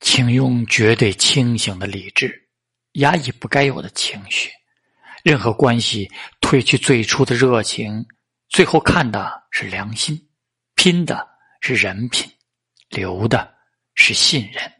请用绝对清醒的理智压抑不该有的情绪任何关系褪去最初的热情最后看的是良心拼的是人品留的是信任。